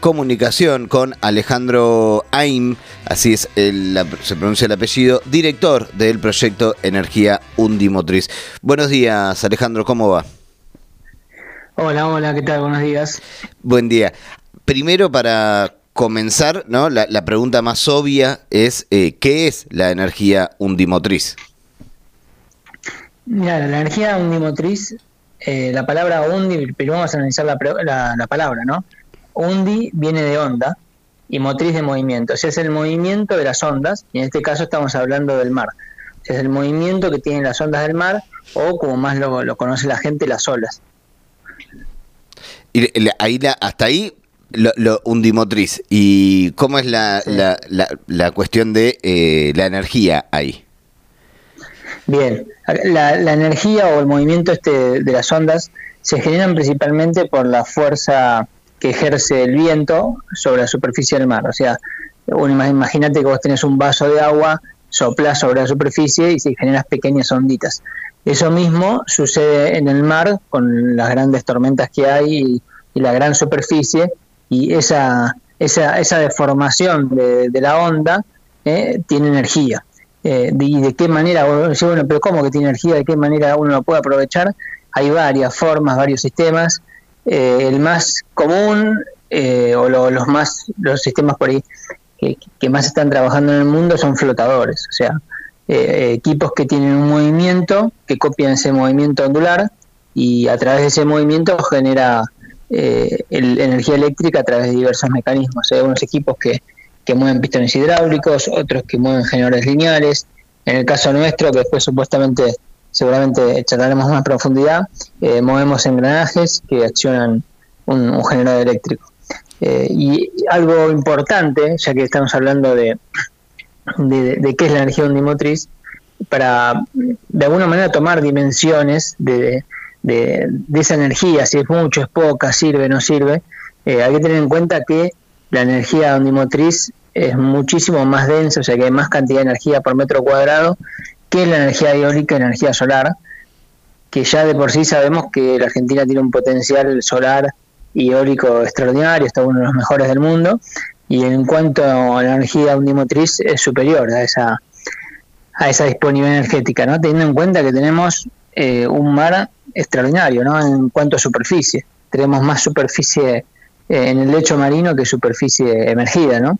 comunicación con Alejandro Aim, así es, se pronuncia el apellido, director del proyecto Energía Undimotriz. Buenos días, Alejandro, ¿cómo va? Hola, hola, ¿qué tal? Buenos días. Buen día. Primero, para comenzar, ¿no? La, pregunta más obvia es, eh, ¿qué es la energía undimotriz? Mira, la energía undimotriz, eh, la palabra undi, pero vamos a analizar la, la, palabra, ¿no? Undi viene de onda y motriz de movimiento. O sea, es el movimiento de las ondas, y en este caso estamos hablando del mar. O sea, es el movimiento que tienen las ondas del mar, o como más lo, lo conoce la gente, las olas. Y ahí hasta ahí lo, undimotriz. ¿Y cómo es la, la, cuestión de eh, la energía ahí? Bien, la, energía o el movimiento este de las ondas se generan principalmente por la fuerza que ejerce el viento sobre la superficie del mar. O sea, imagínate que vos tenés un vaso de agua, soplas sobre la superficie y se generas pequeñas onditas. Eso mismo sucede en el mar con las grandes tormentas que hay y, la gran superficie y esa, esa, esa deformación de, la onda eh, tiene energía. Eh, y de qué manera, bueno, pero ¿cómo que tiene energía? ¿De qué manera uno lo puede aprovechar? Hay varias formas, varios sistemas. Eh, el más común o los más los sistemas por ahí que, que, más están trabajando en el mundo son flotadores, o sea, eh, equipos que tienen un movimiento, que copian ese movimiento ondular y a través de ese movimiento genera eh, energía eléctrica a través de diversos mecanismos. Hay unos equipos que, mueven pistones hidráulicos, otros que mueven generadores lineales. En el caso nuestro, que después supuestamente, seguramente charlaremos más profundidad, eh, movemos engranajes que accionan un, generador eléctrico. y algo importante, ya que estamos hablando de, qué es la energía undimotriz para de alguna manera tomar dimensiones de, de, esa energía, si es mucho, es poca, sirve, no sirve. Eh, hay que tener en cuenta que la energía undimotriz es muchísimo más densa, o sea que hay más cantidad de energía por metro cuadrado que la energía eólica y la energía solar, que ya de por sí sabemos que la Argentina tiene un potencial solar y eólico extraordinario, está uno de los mejores del mundo, y en cuanto a la energía unimotriz es superior a esa a esa disponibilidad energética, ¿no? Teniendo en cuenta que tenemos eh, un mar extraordinario, ¿no? En cuanto a superficie, tenemos más superficie eh, en el lecho marino que superficie emergida, ¿no?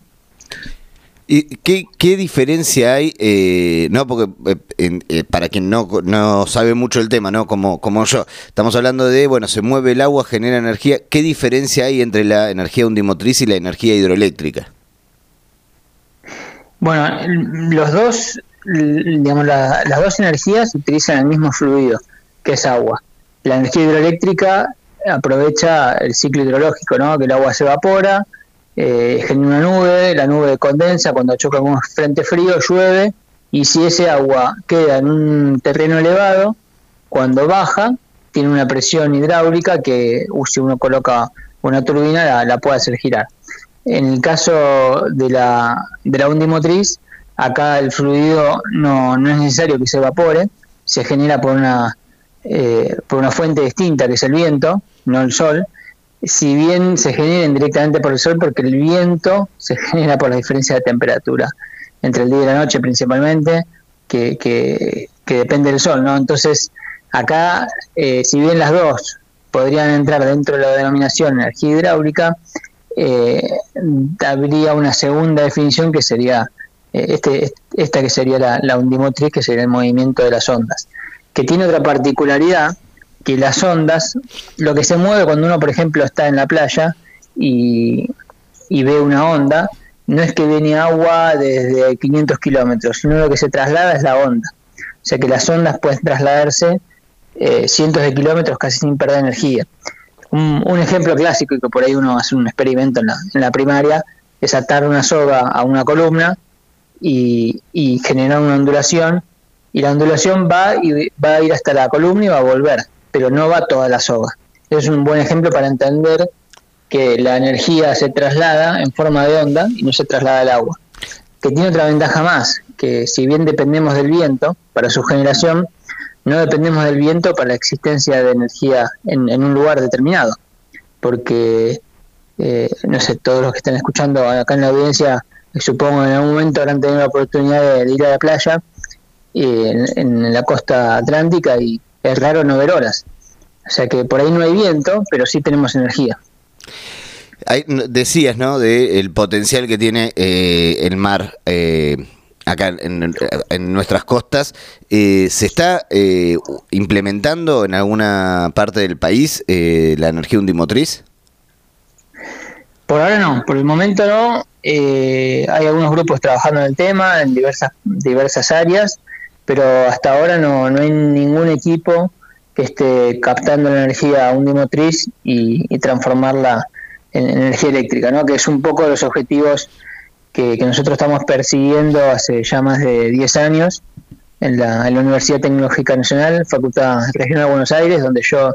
¿Y qué, diferencia hay? Eh, no, porque eh, eh, para quien no, no sabe mucho el tema, ¿no? Como, como yo, estamos hablando de, bueno, se mueve el agua, genera energía. ¿Qué diferencia hay entre la energía undimotriz y la energía hidroeléctrica? Bueno, los dos, digamos, las dos energías utilizan el mismo fluido, que es agua. La energía hidroeléctrica aprovecha el ciclo hidrológico, ¿no? Que el agua se evapora, eh, genera una nube, la nube condensa, cuando choca con un frente frío llueve y si ese agua queda en un terreno elevado, cuando baja tiene una presión hidráulica que uh, si uno coloca una turbina la, puede hacer girar. En el caso de la, de la undimotriz, acá el fluido no, no es necesario que se evapore, se genera por una, eh, por una fuente distinta que es el viento, no el sol, si bien se generen directamente por el sol, porque el viento se genera por la diferencia de temperatura entre el día y la noche principalmente, que, que, depende del sol, ¿no? Entonces, acá, eh, si bien las dos podrían entrar dentro de la denominación energía hidráulica, eh, habría una segunda definición que sería eh, este, esta que sería la, la undimotriz, que sería el movimiento de las ondas, que tiene otra particularidad, que las ondas, lo que se mueve cuando uno, por ejemplo, está en la playa y, ve una onda, no es que viene agua desde 500 kilómetros, sino lo que se traslada es la onda. O sea que las ondas pueden trasladarse eh, cientos de kilómetros casi sin perder energía. Un, ejemplo clásico, y que por ahí uno hace un experimento en la, en la primaria, es atar una soga a una columna y, y generar una ondulación, y la ondulación va, y va a ir hasta la columna y va a volver pero no va toda la soga. Es un buen ejemplo para entender que la energía se traslada en forma de onda y no se traslada al agua. Que tiene otra ventaja más, que si bien dependemos del viento para su generación, no dependemos del viento para la existencia de energía en, un lugar determinado, porque eh, no sé, todos los que están escuchando acá en la audiencia, supongo en algún momento habrán tenido la oportunidad de, ir a la playa en, en, la costa atlántica y es raro no ver olas. O sea que por ahí no hay viento, pero sí tenemos energía. Hay, decías, ¿no? De el potencial que tiene eh, el mar eh, acá en, nuestras costas. Eh, ¿Se está implementando en alguna parte del país la energía undimotriz? Por ahora no, por el momento no. hay algunos grupos trabajando en el tema en diversas diversas áreas, pero hasta ahora no, no hay ningún equipo que esté captando la energía undimotriz y, y transformarla en energía eléctrica, ¿no? que es un poco los objetivos que, nosotros estamos persiguiendo hace ya más de 10 años en la, Universidad Tecnológica Nacional, Facultad Regional de Buenos Aires, donde yo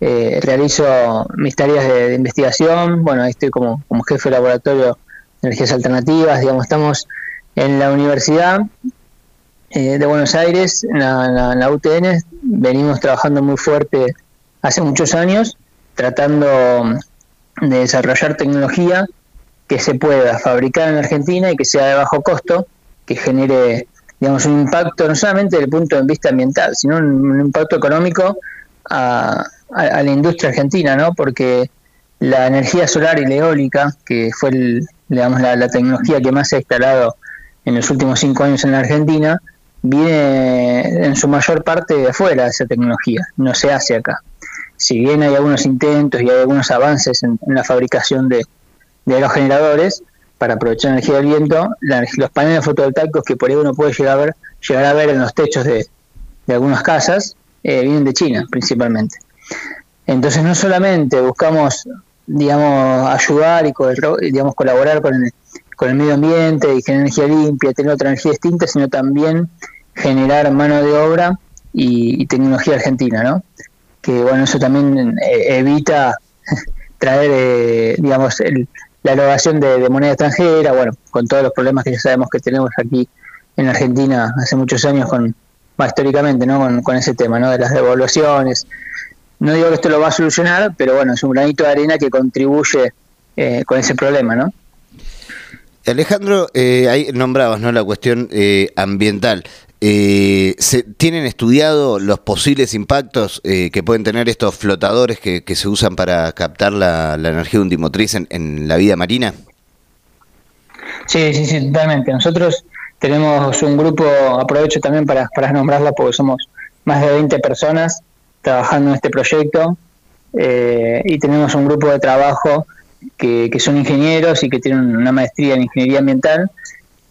eh, realizo mis tareas de, investigación. Bueno, ahí estoy como, como jefe de laboratorio de energías alternativas. Digamos, estamos en la Universidad eh, de Buenos Aires, en la, la UTN. Venimos trabajando muy fuerte hace muchos años, tratando de desarrollar tecnología que se pueda fabricar en Argentina y que sea de bajo costo, que genere digamos un impacto no solamente desde el punto de vista ambiental, sino un, impacto económico a, la industria argentina, ¿no? Porque la energía solar y la eólica, que fue digamos, la, tecnología que más se ha instalado en los últimos cinco años en la Argentina, viene en su mayor parte de afuera de esa tecnología, no se hace acá si bien hay algunos intentos y hay algunos avances en, la fabricación de, los generadores para aprovechar la energía del viento, los paneles fotovoltaicos que por ahí uno puede llegar a ver, llegar a ver en los techos de, algunas casas eh, vienen de China principalmente. Entonces no solamente buscamos digamos ayudar y digamos colaborar con el, con el medio ambiente y generar energía limpia, tener otra energía distinta, sino también generar mano de obra y, tecnología argentina, ¿no? que bueno, eso también eh, evita traer, eh, digamos, la erogación de, moneda extranjera, bueno, con todos los problemas que ya sabemos que tenemos aquí en Argentina hace muchos años con, más históricamente, ¿no? Con, ese tema, ¿no? De las devaluaciones. No digo que esto lo va a solucionar, pero bueno, es un granito de arena que contribuye eh, con ese problema, ¿no? Alejandro, eh, ahí nombrabas ¿no? la cuestión ambiental. Eh, ¿se, ¿Tienen estudiado los posibles impactos eh, que pueden tener estos flotadores que, se usan para captar la, energía undimotriz en, en, la vida marina? Sí, sí, sí, totalmente. Nosotros tenemos un grupo, aprovecho también para, para nombrarla porque somos más de 20 personas trabajando en este proyecto eh, y tenemos un grupo de trabajo que, son ingenieros y que tienen una maestría en ingeniería ambiental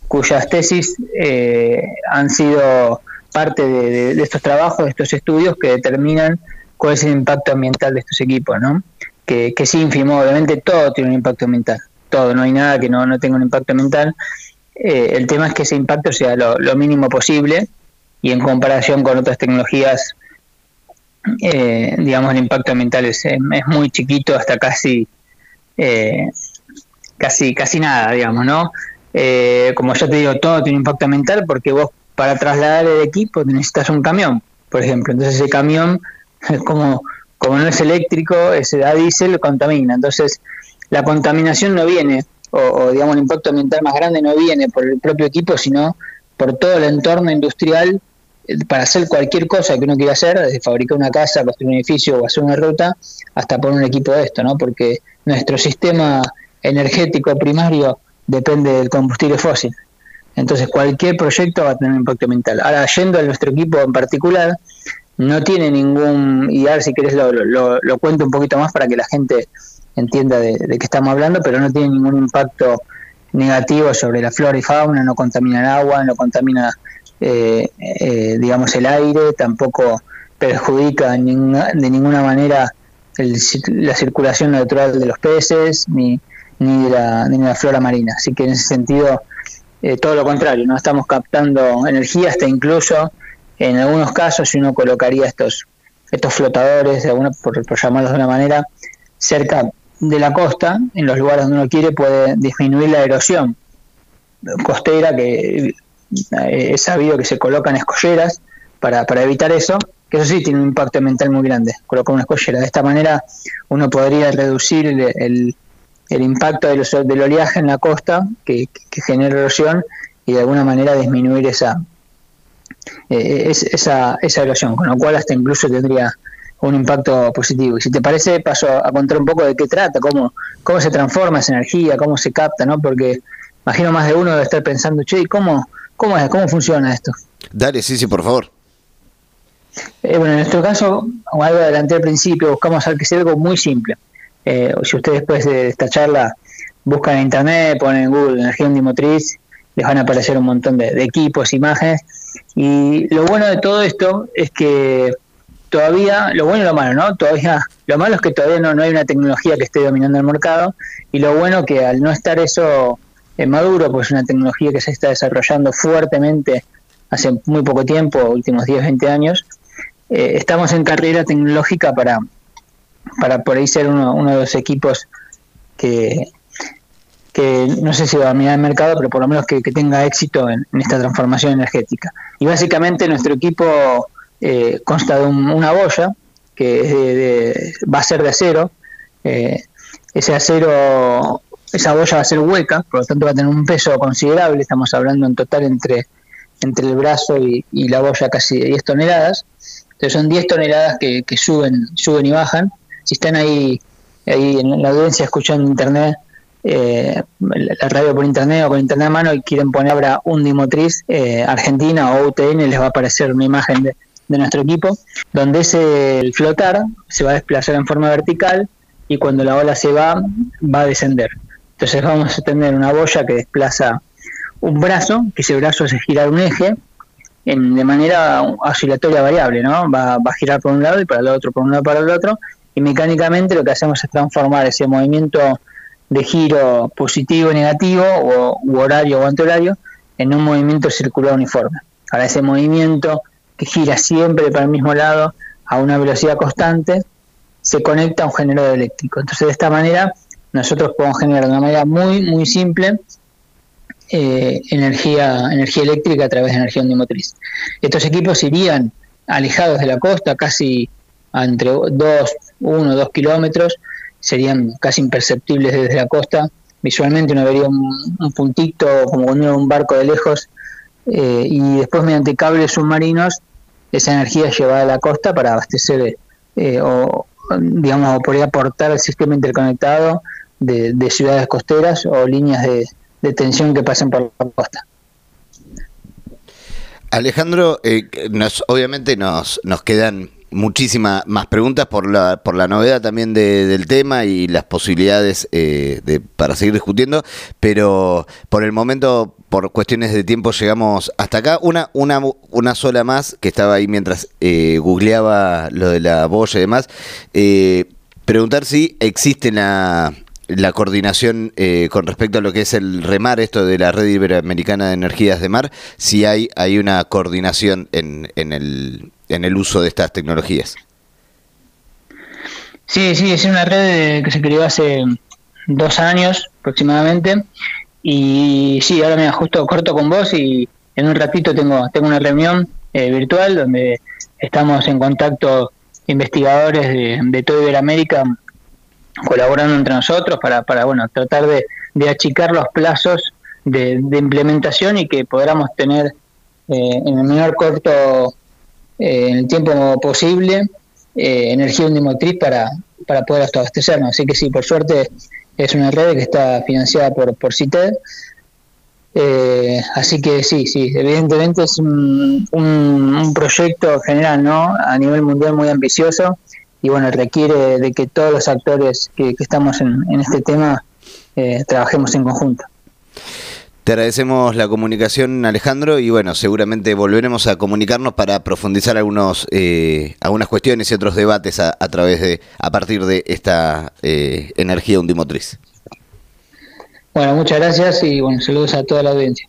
cuyas tesis eh, han sido parte de, estos trabajos, de estos estudios que determinan cuál es el impacto ambiental de estos equipos, ¿no? Que, es ínfimo, obviamente todo tiene un impacto ambiental, todo, no hay nada que no, tenga un impacto ambiental. Eh, el tema es que ese impacto sea lo, mínimo posible y en comparación con otras tecnologías, eh, digamos, el impacto ambiental es muy chiquito, hasta casi, casi, casi nada, digamos, ¿no? Eh, como ya te digo, todo tiene impacto ambiental porque vos para trasladar el equipo necesitas un camión, por ejemplo. Entonces ese camión, como, como no es eléctrico, ese da diésel, contamina. Entonces la contaminación no viene, o, digamos el impacto ambiental más grande no viene por el propio equipo, sino por todo el entorno industrial eh, para hacer cualquier cosa que uno quiera hacer, desde fabricar una casa, construir un edificio o hacer una ruta, hasta poner un equipo de esto, ¿no? Porque nuestro sistema energético primario depende del combustible fósil. Entonces cualquier proyecto va a tener un impacto ambiental. Ahora, yendo a nuestro equipo en particular, no tiene ningún, y ahora si querés lo, lo, cuento un poquito más para que la gente entienda de, qué estamos hablando, pero no tiene ningún impacto negativo sobre la flora y fauna, no contamina el agua, no contamina, eh, eh, digamos, el aire, tampoco perjudica de ninguna manera la circulación natural de los peces, ni, ni de la, flora marina. Así que en ese sentido, eh, todo lo contrario, no estamos captando energía, hasta incluso en algunos casos, si uno colocaría estos, estos flotadores, de alguna, por, llamarlos de una manera, cerca de la costa, en los lugares donde uno quiere, puede disminuir la erosión costera, que eh, es sabido que se colocan escolleras para, para evitar eso, que eso sí tiene un impacto ambiental muy grande, colocar una escollera. De esta manera uno podría reducir el el impacto del, del oleaje en la costa que, genera erosión y de alguna manera disminuir esa, eh, esa, esa erosión, con lo cual hasta incluso tendría un impacto positivo. Y si te parece, paso a contar un poco de qué trata, cómo, cómo se transforma esa energía, cómo se capta, ¿no? Porque imagino más de uno debe estar pensando, che, ¿cómo, cómo, es, cómo funciona esto? Dale, sí, sí, por favor. Eh, bueno, en nuestro caso, como algo adelanté al principio, buscamos que sea algo muy simple. Eh, si ustedes después de esta charla buscan en internet, ponen en Google energía ondimotriz, les van a aparecer un montón de, de equipos, imágenes. Y lo bueno de todo esto es que todavía, lo bueno y lo malo, ¿no? Todavía, lo malo es que todavía no, no hay una tecnología que esté dominando el mercado y lo bueno que al no estar eso en maduro, pues es una tecnología que se está desarrollando fuertemente hace muy poco tiempo, últimos 10, 20 años, eh, estamos en carrera tecnológica para, para por ahí ser uno, de los equipos que, que no sé si va a mirar el mercado, pero por lo menos que, tenga éxito en, esta transformación energética. Y básicamente nuestro equipo eh, consta de una boya que va a ser de acero. Eh, ese acero, esa boya va a ser hueca, por lo tanto va a tener un peso considerable. Estamos hablando en total entre, entre el brazo y, la boya casi de 10 toneladas. Entonces son 10 toneladas que, suben, suben y bajan. Si están ahí, ahí en la audiencia escuchando internet, eh, la radio por internet o con internet a mano y quieren poner ahora un dimotriz eh, Argentina o UTN, les va a aparecer una imagen de, de nuestro equipo, donde ese el flotar se va a desplazar en forma vertical y cuando la ola se va, va a descender. Entonces vamos a tener una boya que desplaza un brazo, que ese brazo hace girar un eje en, de manera oscilatoria variable, ¿no? Va, va, a girar por un lado y para el otro, por un lado para el otro, y mecánicamente lo que hacemos es transformar ese movimiento de giro positivo, negativo, o horario o antihorario, en un movimiento circular uniforme. Ahora ese movimiento que gira siempre para el mismo lado a una velocidad constante, se conecta a un generador eléctrico. Entonces, de esta manera, nosotros podemos generar de una manera muy, muy simple eh, energía, energía eléctrica a través de energía ondimotriz. Estos equipos irían alejados de la costa, casi entre 2, 1, 2 kilómetros, serían casi imperceptibles desde la costa. Visualmente uno vería un, puntito como un barco de lejos eh, y después mediante cables submarinos esa energía es llevada a la costa para abastecer eh, o, digamos, podría aportar al sistema interconectado de, ciudades costeras o líneas de, tensión que pasen por la costa. Alejandro, eh, nos, obviamente nos, nos quedan muchísimas más preguntas por la, por la novedad también del tema y las posibilidades eh, de, para seguir discutiendo, pero por el momento, por cuestiones de tiempo, llegamos hasta acá. Una, una, una sola más que estaba ahí mientras eh, googleaba lo de la boya y demás. Eh, preguntar si existe la, la coordinación eh, con respecto a lo que es el remar, esto de la Red Iberoamericana de Energías de Mar, si hay, hay una coordinación en, en, el, en el uso de estas tecnologías. Sí, sí, es una red que se creó hace dos años aproximadamente. Y sí, ahora me justo corto con vos y en un ratito tengo, tengo una reunión eh, virtual donde estamos en contacto investigadores de, de toda Iberoamérica colaborando entre nosotros para, para bueno, tratar de, achicar los plazos de, implementación y que podamos tener eh, en el menor corto eh, en el tiempo posible eh, energía undimotriz para, para poder abastecernos. Así que sí, por suerte es una red que está financiada por, por CITED. así que sí, sí, evidentemente es un, un, proyecto general, ¿no? A nivel mundial muy ambicioso y bueno, requiere de que todos los actores que, estamos en, este tema eh, trabajemos en conjunto. Te agradecemos la comunicación, Alejandro, y bueno, seguramente volveremos a comunicarnos para profundizar algunos, eh, algunas cuestiones y otros debates a, través de, a partir de esta eh, energía undimotriz. Bueno, muchas gracias y bueno, saludos a toda la audiencia.